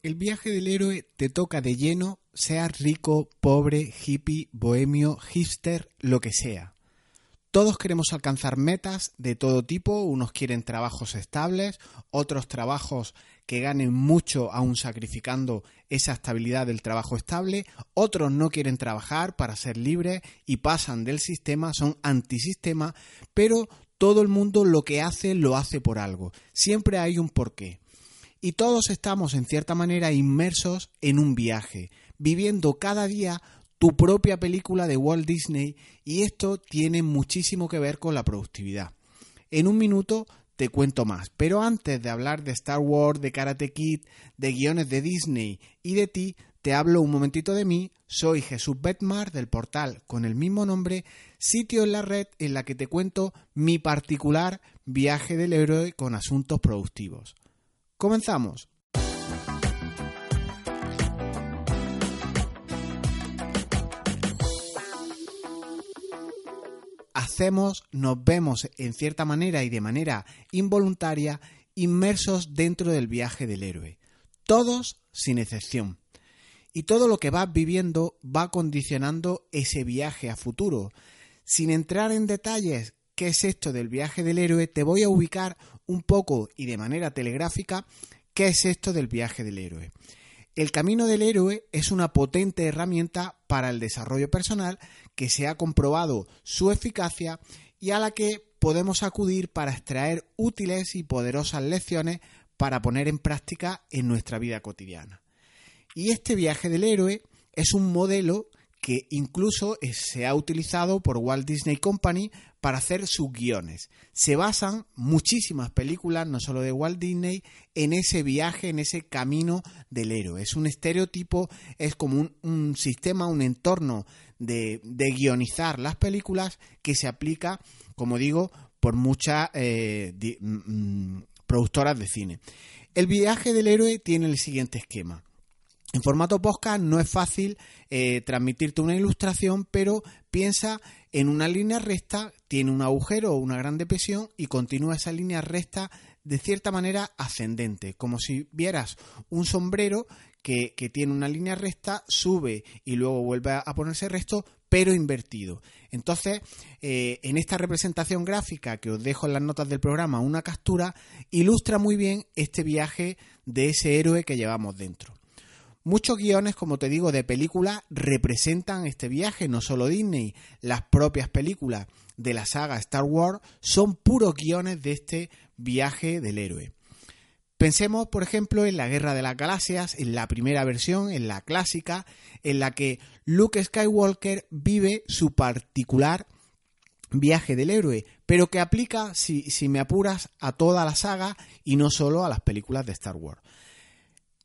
El viaje del héroe te toca de lleno, seas rico, pobre, hippie, bohemio, hipster, lo que sea. Todos queremos alcanzar metas de todo tipo, unos quieren trabajos estables, otros trabajos que ganen mucho aún sacrificando esa estabilidad del trabajo estable, otros no quieren trabajar para ser libres y pasan del sistema, son antisistema, pero todo el mundo lo que hace lo hace por algo, siempre hay un porqué y todos estamos en cierta manera inmersos en un viaje, viviendo cada día tu propia película de Walt Disney y esto tiene muchísimo que ver con la productividad. En un minuto te cuento más, pero antes de hablar de Star Wars, de Karate Kid, de guiones de Disney y de ti, te hablo un momentito de mí, soy Jesús Betmar del portal con el mismo nombre, sitio en la red en la que te cuento mi particular viaje del héroe con asuntos productivos. Comenzamos. Hacemos, nos vemos en cierta manera y de manera involuntaria inmersos dentro del viaje del héroe. Todos sin excepción. Y todo lo que vas viviendo va condicionando ese viaje a futuro. Sin entrar en detalles qué es esto del viaje del héroe, te voy a ubicar un poco y de manera telegráfica qué es esto del viaje del héroe. El camino del héroe es una potente herramienta para el desarrollo personal que se ha comprobado su eficacia y a la que podemos acudir para extraer útiles y poderosas lecciones para poner en práctica en nuestra vida cotidiana. Y este viaje del héroe es un modelo que incluso se ha utilizado por Walt Disney Company para hacer sus guiones. Se basan muchísimas películas, no solo de Walt Disney, en ese viaje, en ese camino del héroe. Es un estereotipo, es como un, sistema, un entorno de, guionizar las películas que se aplica, como digo, por muchas eh, mm, mm, productoras de cine. El viaje del héroe tiene el siguiente esquema. En formato podcast no es fácil eh, transmitirte una ilustración, pero piensa en una línea recta, tiene un agujero o una gran depresión y continúa esa línea recta de cierta manera ascendente, como si vieras un sombrero que, tiene una línea recta, sube y luego vuelve a ponerse recto, pero invertido. Entonces, eh, en esta representación gráfica que os dejo en las notas del programa, una captura, ilustra muy bien este viaje de ese héroe que llevamos dentro. Muchos guiones, como te digo, de películas representan este viaje, no solo Disney, las propias películas de la saga Star Wars son puros guiones de este viaje del héroe. Pensemos, por ejemplo, en la Guerra de las Galaxias, en la primera versión, en la clásica, en la que Luke Skywalker vive su particular viaje del héroe, pero que aplica, si, me apuras, a toda la saga y no solo a las películas de Star Wars.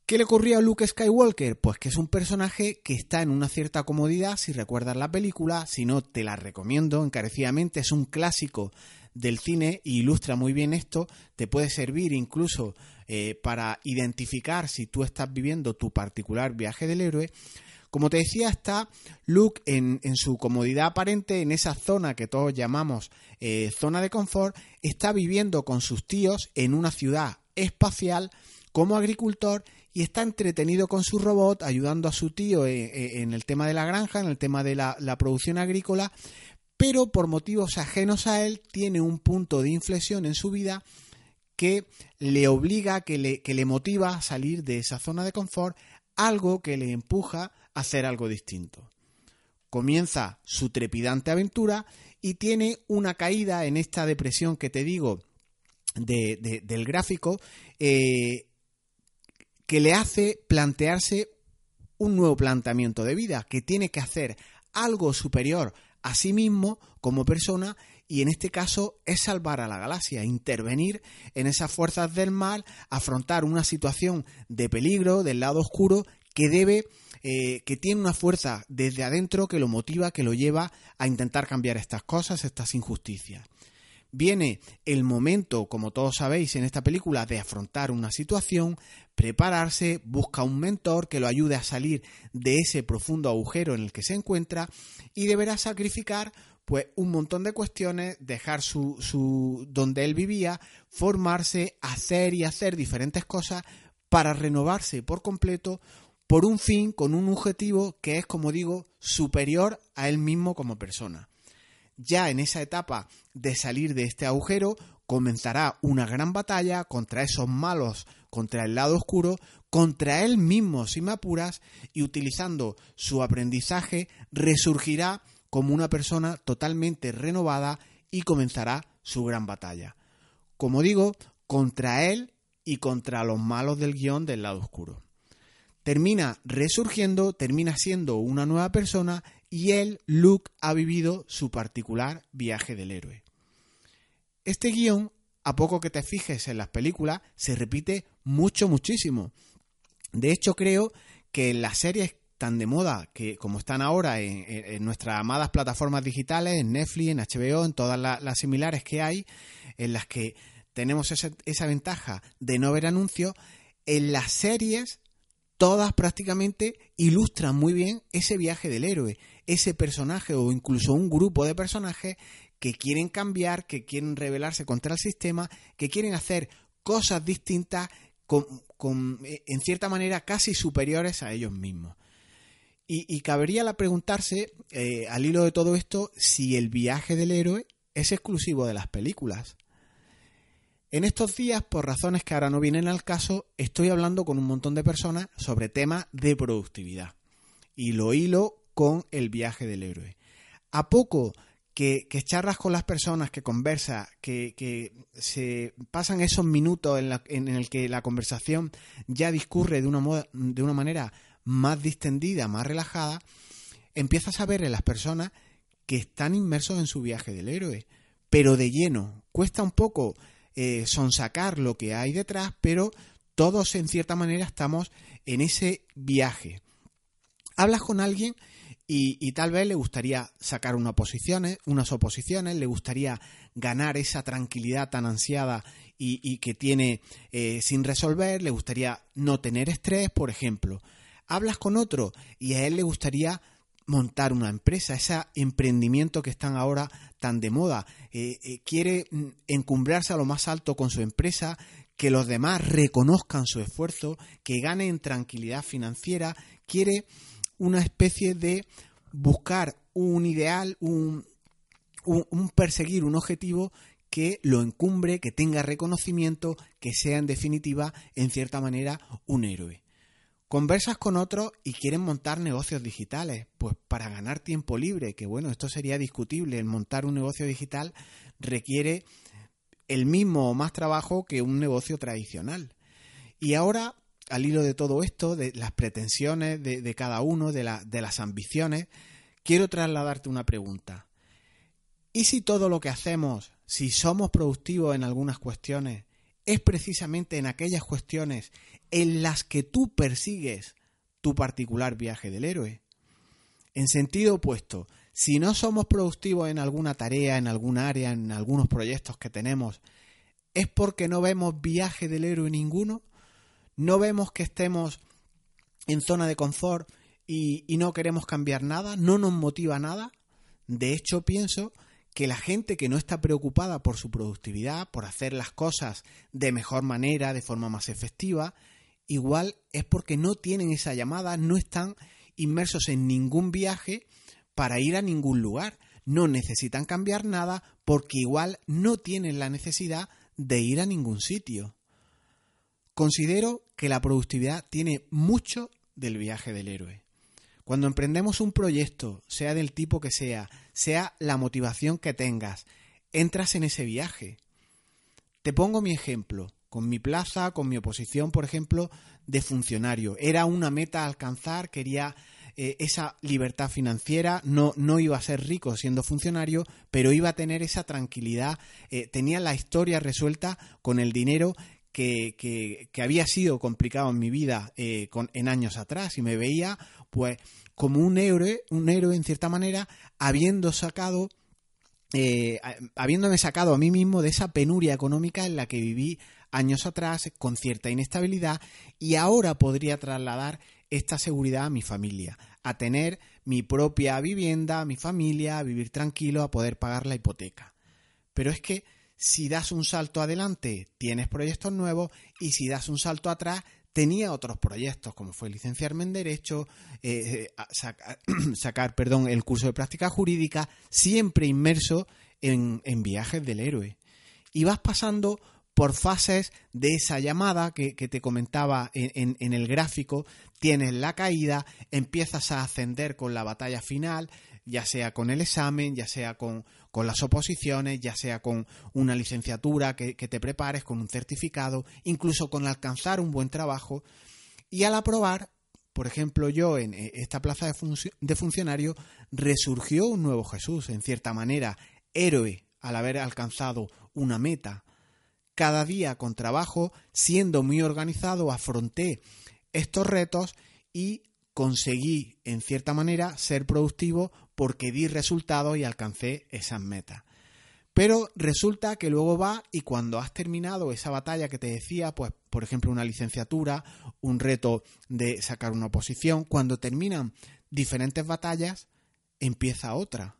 ¿Qué le ocurría a Luke Skywalker? Pues que es un personaje que está en una cierta comodidad, si recuerdas la película, si no te la recomiendo encarecidamente, es un clásico del cine y ilustra muy bien esto, te puede servir incluso eh, para identificar si tú estás viviendo tu particular viaje del héroe. Como te decía, está Luke en, su comodidad aparente, en esa zona que todos llamamos eh, zona de confort, está viviendo con sus tíos en una ciudad espacial como agricultor y está entretenido con su robot, ayudando a su tío eh, eh, en, el tema de la granja, en el tema de la, producción agrícola, pero por motivos ajenos a él tiene un punto de inflexión en su vida que le obliga, que le, que le motiva a salir de esa zona de confort, algo que le empuja a hacer algo distinto. Comienza su trepidante aventura y tiene una caída en esta depresión que te digo del gráfico, eh, que le hace plantearse un nuevo planteamiento de vida, que tiene que hacer algo superior a sí mismo como persona y en este caso es salvar a la galaxia, intervenir en esas fuerzas del mal, afrontar una situación de peligro del lado oscuro que debe, eh, que tiene una fuerza desde adentro que lo motiva, que lo lleva a intentar cambiar estas cosas, estas injusticias viene el momento, como todos sabéis en esta película, de afrontar una situación, prepararse, busca un mentor que lo ayude a salir de ese profundo agujero en el que se encuentra y deberá sacrificar pues un montón de cuestiones, dejar su, su donde él vivía, formarse, hacer y hacer diferentes cosas para renovarse por completo por un fin, con un objetivo que es, como digo, superior a él mismo como persona. Ya en esa etapa de salir de este agujero comenzará una gran batalla contra esos malos, contra el lado oscuro, contra él mismo si me apuras, y utilizando su aprendizaje resurgirá como una persona totalmente renovada y comenzará su gran batalla. Como digo, contra él y contra los malos del guion del lado oscuro. Termina resurgiendo, termina siendo una nueva persona y él, Luke, ha vivido su particular viaje del héroe. Este guion, a poco que te fijes en las películas, se repite mucho, muchísimo. De hecho, creo que en las series tan de moda que como están ahora en, nuestras amadas plataformas digitales, en Netflix, en HBO, en todas las, similares que hay, en las que tenemos esa, esa ventaja de no ver anuncios, en las series todas prácticamente ilustran muy bien ese viaje del héroe, ese personaje o incluso un grupo de personajes que quieren cambiar, que quieren rebelarse contra el sistema, que quieren hacer cosas distintas con, eh, en cierta manera casi superiores a ellos mismos. Y, cabría la preguntarse, eh, al hilo de todo esto, si el viaje del héroe es exclusivo de las películas. En estos días, por razones que ahora no vienen al caso, estoy hablando con un montón de personas sobre temas de productividad. Y lo hilo con el viaje del héroe. A poco que, charlas con las personas, que conversa, que, se pasan esos minutos en, en, el que la conversación ya discurre de una, de una manera más distendida, más relajada, empiezas a ver en las personas que están inmersos en su viaje del héroe, pero de lleno. Cuesta un poco eh, sonsacar lo que hay detrás, pero todos en cierta manera estamos en ese viaje. Hablas con alguien y, tal vez le gustaría sacar unas oposiciones, unas oposiciones, le gustaría ganar esa tranquilidad tan ansiada y, que tiene eh, sin resolver, le gustaría no tener estrés, por ejemplo. Hablas con otro y a él le gustaría montar una empresa, ese emprendimiento que están ahora tan de moda. Eh, eh, quiere mm, encumbrarse a lo más alto con su empresa, que los demás reconozcan su esfuerzo, que ganen tranquilidad financiera, quiere una especie de buscar un ideal, un, un, perseguir un objetivo que lo encumbre, que tenga reconocimiento, que sea en definitiva, en cierta manera, un héroe. Conversas con otros y quieren montar negocios digitales, pues para ganar tiempo libre, que bueno, esto sería discutible, el montar un negocio digital requiere el mismo o más trabajo que un negocio tradicional. Y ahora al hilo de todo esto, de las pretensiones de, cada uno, de, de las ambiciones, quiero trasladarte una pregunta. ¿Y si todo lo que hacemos, si somos productivos en algunas cuestiones, es precisamente en aquellas cuestiones en las que tú persigues tu particular viaje del héroe? En sentido opuesto, si no somos productivos en alguna tarea, en alguna área, en algunos proyectos que tenemos, ¿es porque no vemos viaje del héroe ninguno? no vemos que estemos en zona de confort y, no queremos cambiar nada, no nos motiva nada. De hecho, pienso que la gente que no está preocupada por su productividad, por hacer las cosas de mejor manera, de forma más efectiva, igual es porque no tienen esa llamada, no están inmersos en ningún viaje para ir a ningún lugar. No necesitan cambiar nada porque igual no tienen la necesidad de ir a ningún sitio. Considero que la productividad tiene mucho del viaje del héroe. Cuando emprendemos un proyecto, sea del tipo que sea, sea la motivación que tengas, entras en ese viaje. Te pongo mi ejemplo, con mi plaza, con mi oposición, por ejemplo, de funcionario. Era una meta a alcanzar, quería eh, esa libertad financiera, no, no iba a ser rico siendo funcionario, pero iba a tener esa tranquilidad, eh, tenía la historia resuelta con el dinero que, había sido complicado en mi vida eh, en años atrás y me veía pues como un héroe, un héroe en cierta manera, habiendo sacado, eh, habiéndome sacado a mí mismo de esa penuria económica en la que viví años atrás con cierta inestabilidad y ahora podría trasladar esta seguridad a mi familia, a tener mi propia vivienda, mi familia, a vivir tranquilo, a poder pagar la hipoteca. Pero es que si das un salto adelante, tienes proyectos nuevos y si das un salto atrás, tenía otros proyectos, como fue licenciarme en Derecho, eh, sacar, sacar perdón, el curso de práctica jurídica, siempre inmerso en, viajes del héroe. Y vas pasando por fases de esa llamada que, te comentaba en, en, el gráfico, tienes la caída, empiezas a ascender con la batalla final, ya sea con el examen, ya sea con, con las oposiciones, ya sea con una licenciatura que, te prepares, con un certificado, incluso con alcanzar un buen trabajo. Y al aprobar, por ejemplo, yo en eh, esta plaza de, de funcionario, resurgió un nuevo Jesús, en cierta manera, héroe al haber alcanzado una meta. Cada día con trabajo, siendo muy organizado, afronté estos retos y conseguí, en cierta manera, ser productivo porque di resultados y alcancé esas metas. Pero resulta que luego va y cuando has terminado esa batalla que te decía, pues por ejemplo una licenciatura, un reto de sacar una oposición, cuando terminan diferentes batallas, empieza otra.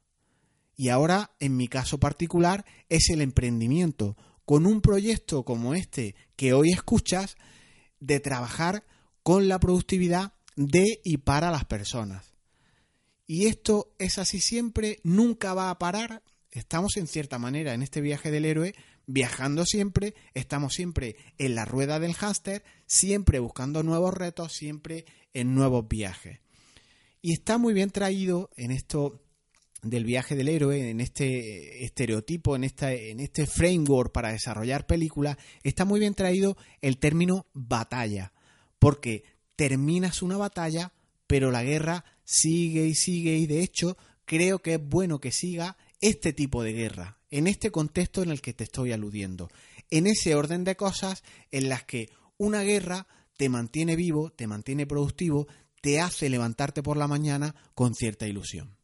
Y ahora, en mi caso particular, es el emprendimiento, con un proyecto como este que hoy escuchas, de trabajar con la productividad de y para las personas. Y esto es así siempre, nunca va a parar. Estamos en cierta manera en este viaje del héroe, viajando siempre, estamos siempre en la rueda del hámster, siempre buscando nuevos retos, siempre en nuevos viajes. Y está muy bien traído en esto del viaje del héroe, en este estereotipo, en, esta, en este framework para desarrollar películas, está muy bien traído el término batalla, porque terminas una batalla, pero la guerra sigue y sigue y de hecho creo que es bueno que siga este tipo de guerra, en este contexto en el que te estoy aludiendo, en ese orden de cosas en las que una guerra te mantiene vivo, te mantiene productivo, te hace levantarte por la mañana con cierta ilusión.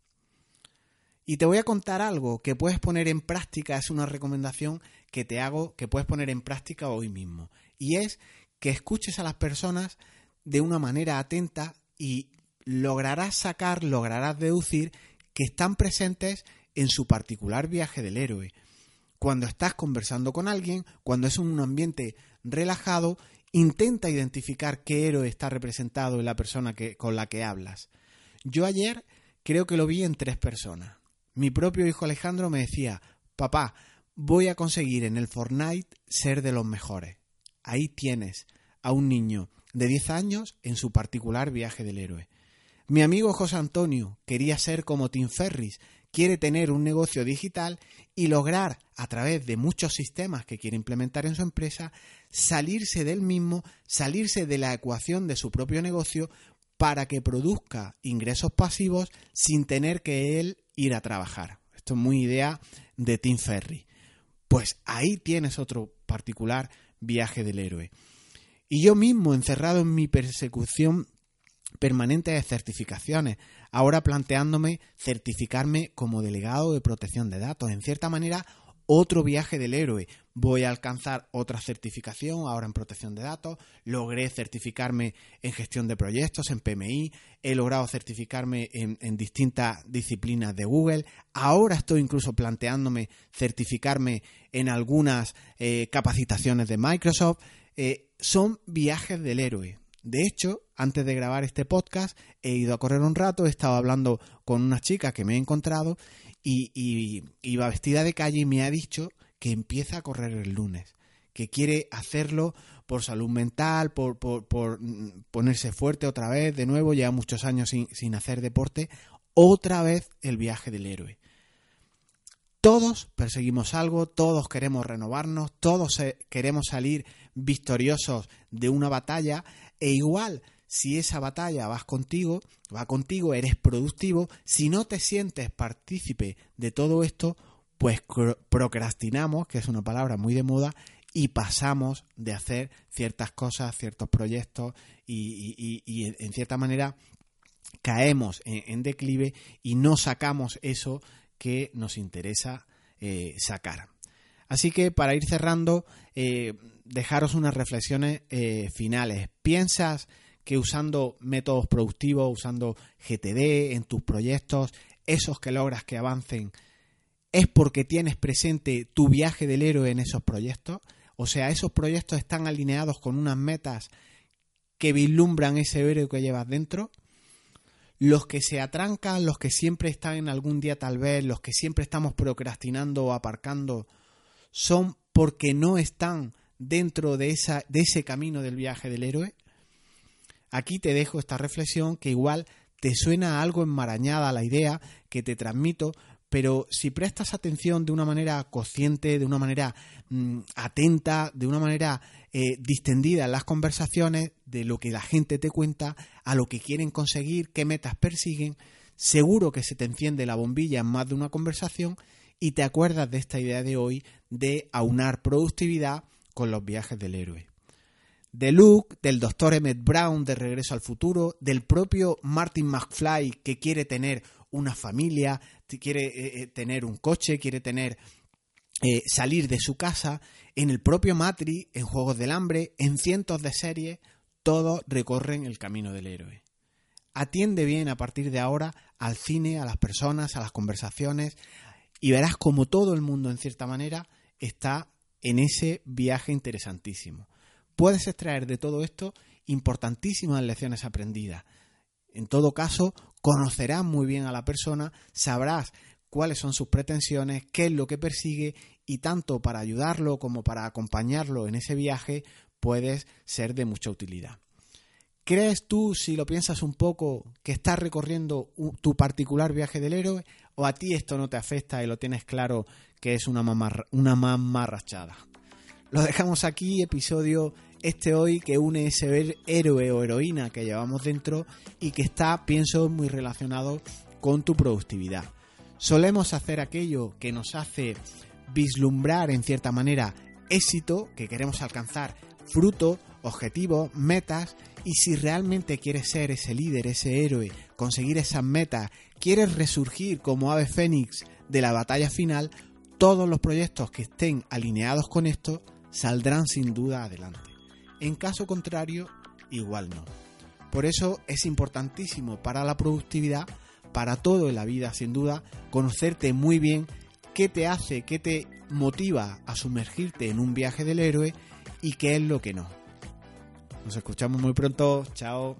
Y te voy a contar algo que puedes poner en práctica, es una recomendación que te hago que puedes poner en práctica hoy mismo. Y es que escuches a las personas de una manera atenta y lograrás sacar, lograrás deducir que están presentes en su particular viaje del héroe. Cuando estás conversando con alguien, cuando es un ambiente relajado, intenta identificar qué héroe está representado en la persona que, con la que hablas. Yo ayer creo que lo vi en tres personas. Mi propio hijo Alejandro me decía, papá, voy a conseguir en el Fortnite ser de los mejores. Ahí tienes a un niño de 10 años en su particular viaje del héroe. Mi amigo José Antonio quería ser como Tim Ferris, quiere tener un negocio digital y lograr, a través de muchos sistemas que quiere implementar en su empresa, salirse del mismo, salirse de la ecuación de su propio negocio para que produzca ingresos pasivos sin tener que él ir a trabajar. Esto es muy idea de Tim Ferris. Pues ahí tienes otro particular viaje del héroe. Y yo mismo, encerrado en mi persecución permanente de certificaciones, ahora planteándome certificarme como delegado de protección de datos. En cierta manera, otro viaje del héroe. Voy a alcanzar otra certificación ahora en protección de datos. Logré certificarme en gestión de proyectos, en PMI. He logrado certificarme en, distintas disciplinas de Google. Ahora estoy incluso planteándome certificarme en algunas eh, capacitaciones de Microsoft. Eh, son viajes del héroe. De hecho, antes de grabar este podcast, he ido a correr un rato, he estado hablando con una chica que me he encontrado y, iba vestida de calle y me ha dicho que empieza a correr el lunes, que quiere hacerlo por salud mental, por, ponerse fuerte otra vez, de nuevo, lleva muchos años sin hacer deporte, otra vez el viaje del héroe. Todos perseguimos algo, todos queremos renovarnos, todos queremos salir victoriosos de una batalla e igual si esa batalla vas contigo, va contigo, eres productivo, si no te sientes partícipe de todo esto, pues procrastinamos, que es una palabra muy de moda, y pasamos de hacer ciertas cosas, ciertos proyectos y, en cierta manera caemos en, declive y no sacamos eso que nos interesa eh, sacar. Así que para ir cerrando, eh, dejaros unas reflexiones eh, finales. ¿Piensas que usando métodos productivos, usando GTD en tus proyectos, esos que logras que avancen, es porque tienes presente tu viaje del héroe en esos proyectos? O sea, esos proyectos están alineados con unas metas que vislumbran ese héroe que llevas dentro, los que se atrancan, los que siempre están en algún día tal vez, los que siempre estamos procrastinando o aparcando, son porque no están dentro de, esa, de ese camino del viaje del héroe. Aquí te dejo esta reflexión que igual te suena algo enmarañada la idea que te transmito, pero si prestas atención de una manera consciente, de una manera mm, atenta, de una manera eh, distendida en las conversaciones, de lo que la gente te cuenta, a lo que quieren conseguir, qué metas persiguen, seguro que se te enciende la bombilla en más de una conversación y te acuerdas de esta idea de hoy de aunar productividad con los viajes del héroe. De Luke, del doctor Emmett Brown de Regreso al Futuro, del propio Martin McFly que quiere tener una familia, quiere eh, eh, tener un coche, quiere tener eh, salir de su casa, en el propio Matrix, en Juegos del Hambre, en cientos de series, todos recorren el camino del héroe. Atiende bien a partir de ahora al cine, a las personas, a las conversaciones, y verás como todo el mundo, en cierta manera, está en ese viaje interesantísimo. Puedes extraer de todo esto importantísimas lecciones aprendidas. En todo caso, conocerás muy bien a la persona, sabrás cuáles son sus pretensiones, qué es lo que persigue y tanto para ayudarlo como para acompañarlo en ese viaje puedes ser de mucha utilidad. ¿Crees tú, si lo piensas un poco, que estás recorriendo tu particular viaje del héroe o a ti esto no te afecta y lo tienes claro que es una, una mamarrachada? Lo dejamos aquí, episodio este hoy que une ese héroe o heroína que llevamos dentro y que está, pienso, muy relacionado con tu productividad. Solemos hacer aquello que nos hace vislumbrar en cierta manera éxito, que queremos alcanzar fruto, objetivos, metas, y si realmente quieres ser ese líder, ese héroe, conseguir esas metas, quieres resurgir como ave fénix de la batalla final, todos los proyectos que estén alineados con esto saldrán sin duda adelante. En caso contrario, igual no. Por eso es importantísimo para la productividad, para todo en la vida, sin duda, conocerte muy bien qué te hace, qué te motiva a sumergirte en un viaje del héroe y qué es lo que no. Nos escuchamos muy pronto. Chao.